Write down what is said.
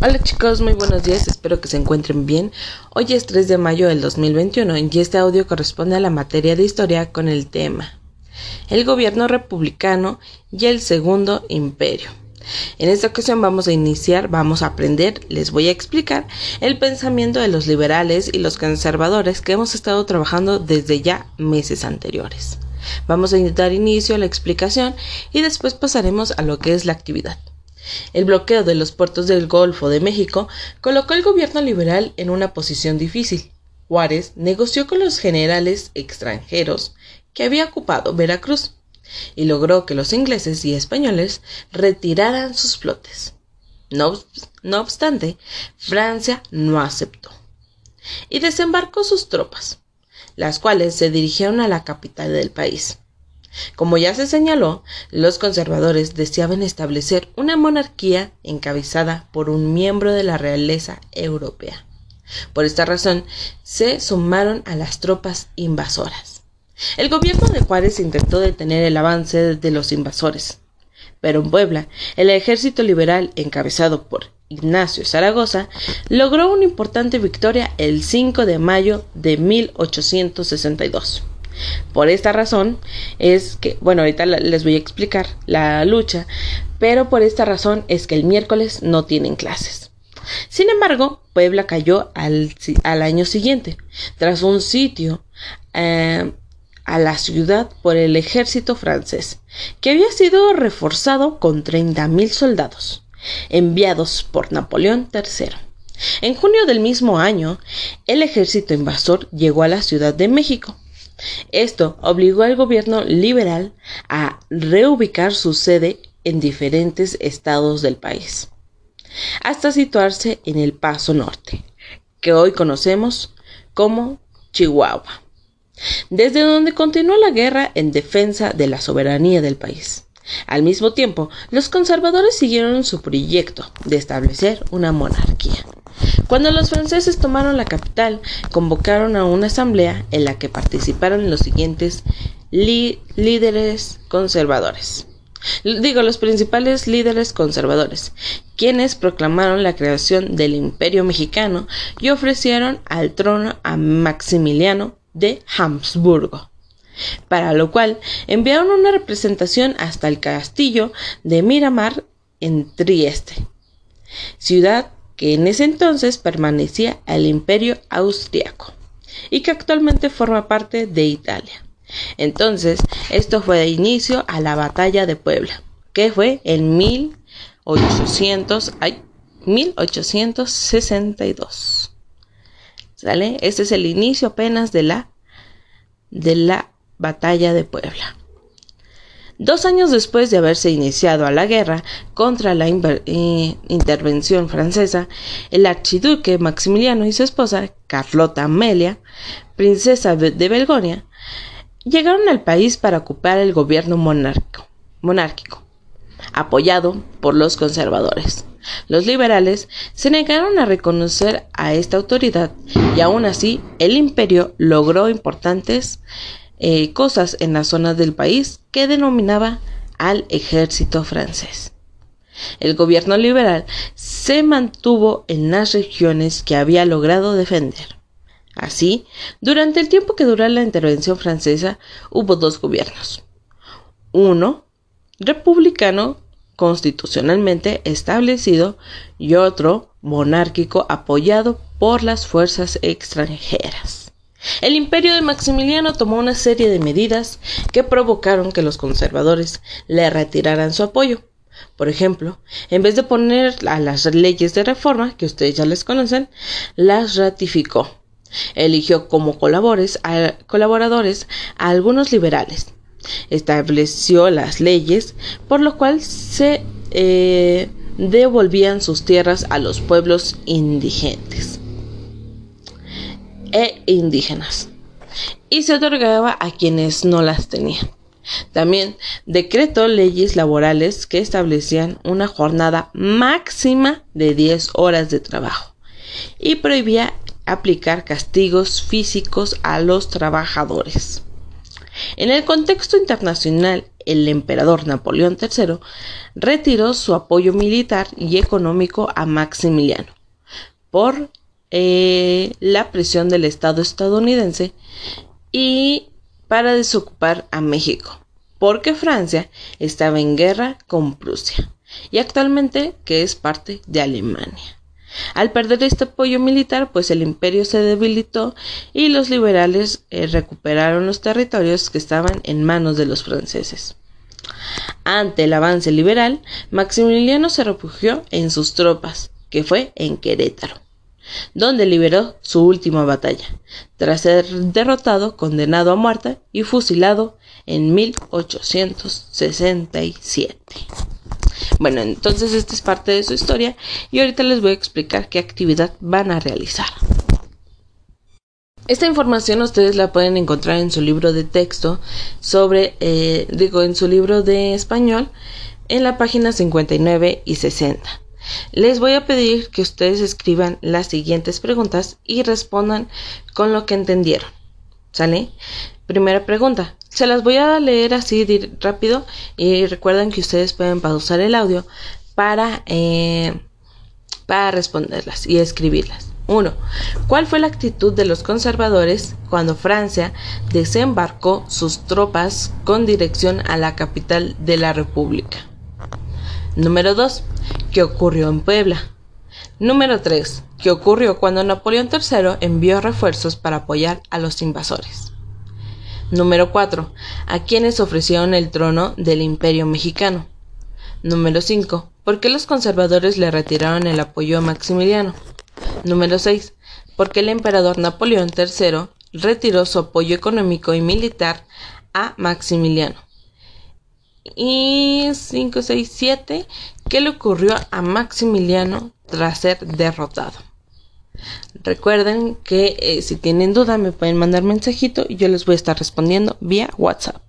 Hola chicos, muy buenos días, espero que se encuentren bien. Hoy es 3 de mayo del 2021 y este audio corresponde a la materia de historia con el tema El gobierno republicano y el segundo imperio. En esta ocasión vamos a iniciar, vamos a aprender, les voy a explicar el pensamiento de los liberales y los conservadores que hemos estado trabajando desde ya meses anteriores. Vamos a dar inicio a la explicación y después pasaremos a lo que es la actividad. El bloqueo de los puertos del Golfo de México colocó al gobierno liberal en una posición difícil. Juárez negoció con los generales extranjeros que había ocupado Veracruz y logró que los ingleses y españoles retiraran sus flotes. No, no obstante, Francia no aceptó y desembarcó sus tropas, las cuales se dirigieron a la capital del país. Como ya se señaló, los conservadores deseaban establecer una monarquía encabezada por un miembro de la realeza europea. Por esta razón, se sumaron a las tropas invasoras. El gobierno de Juárez intentó detener el avance de los invasores, pero en Puebla, el ejército liberal encabezado por Ignacio Zaragoza logró una importante victoria el 5 de mayo de 1862. Por esta razón es que, bueno, ahorita les voy a explicar la lucha, pero por esta razón es que el miércoles no tienen clases. Sin embargo, Puebla cayó al, año siguiente, tras un sitio eh, a la ciudad por el ejército francés, que había sido reforzado con mil soldados, enviados por Napoleón III. En junio del mismo año, el ejército invasor llegó a la Ciudad de México, esto obligó al gobierno liberal a reubicar su sede en diferentes estados del país, hasta situarse en el Paso Norte, que hoy conocemos como Chihuahua, desde donde continuó la guerra en defensa de la soberanía del país. Al mismo tiempo, los conservadores siguieron su proyecto de establecer una monarquía. Cuando los franceses tomaron la capital, convocaron a una asamblea en la que participaron los siguientes líderes conservadores. Digo, los principales líderes conservadores, quienes proclamaron la creación del imperio mexicano y ofrecieron al trono a Maximiliano de Habsburgo, para lo cual enviaron una representación hasta el castillo de Miramar en Trieste, ciudad que en ese entonces permanecía al imperio austriaco y que actualmente forma parte de Italia. Entonces, esto fue de inicio a la batalla de Puebla, que fue en 1800, ay, 1862. ¿Sale? Este es el inicio apenas de la de la batalla de Puebla. Dos años después de haberse iniciado a la guerra contra la eh, intervención francesa, el archiduque Maximiliano y su esposa, Carlota Amelia, princesa de Belgonia, llegaron al país para ocupar el gobierno monárquico, monárquico, apoyado por los conservadores. Los liberales se negaron a reconocer a esta autoridad y aún así el imperio logró importantes eh, cosas en la zona del país que denominaba al ejército francés. El gobierno liberal se mantuvo en las regiones que había logrado defender. Así, durante el tiempo que duró la intervención francesa, hubo dos gobiernos. Uno, republicano constitucionalmente establecido, y otro, monárquico apoyado por las fuerzas extranjeras. El imperio de Maximiliano tomó una serie de medidas que provocaron que los conservadores le retiraran su apoyo. Por ejemplo, en vez de poner a las leyes de reforma, que ustedes ya les conocen, las ratificó. Eligió como colaboradores a algunos liberales. Estableció las leyes por lo cual se eh, devolvían sus tierras a los pueblos indigentes e indígenas y se otorgaba a quienes no las tenían. También decretó leyes laborales que establecían una jornada máxima de 10 horas de trabajo y prohibía aplicar castigos físicos a los trabajadores. En el contexto internacional el emperador Napoleón III retiró su apoyo militar y económico a Maximiliano por eh, la presión del Estado estadounidense y para desocupar a México, porque Francia estaba en guerra con Prusia y actualmente que es parte de Alemania. Al perder este apoyo militar, pues el imperio se debilitó y los liberales eh, recuperaron los territorios que estaban en manos de los franceses. Ante el avance liberal, Maximiliano se refugió en sus tropas, que fue en Querétaro, donde liberó su última batalla, tras ser derrotado, condenado a muerte y fusilado en 1867. Bueno, entonces esta es parte de su historia y ahorita les voy a explicar qué actividad van a realizar. Esta información ustedes la pueden encontrar en su libro de texto sobre, eh, digo, en su libro de español, en la página 59 y 60. Les voy a pedir que ustedes escriban las siguientes preguntas y respondan con lo que entendieron. ¿Sale? Primera pregunta. Se las voy a leer así rápido y recuerden que ustedes pueden pausar el audio para, eh, para responderlas y escribirlas. 1. ¿Cuál fue la actitud de los conservadores cuando Francia desembarcó sus tropas con dirección a la capital de la República? Número 2. ¿Qué ocurrió en Puebla? Número 3. ¿Qué ocurrió cuando Napoleón III envió refuerzos para apoyar a los invasores? Número 4. ¿A quienes ofrecieron el trono del Imperio Mexicano? Número 5. ¿Por qué los conservadores le retiraron el apoyo a Maximiliano? Número 6. ¿Por qué el emperador Napoleón III retiró su apoyo económico y militar a Maximiliano? Y 5, 6, 7. ¿Qué le ocurrió a Maximiliano tras ser derrotado? Recuerden que eh, si tienen duda me pueden mandar mensajito y yo les voy a estar respondiendo vía WhatsApp.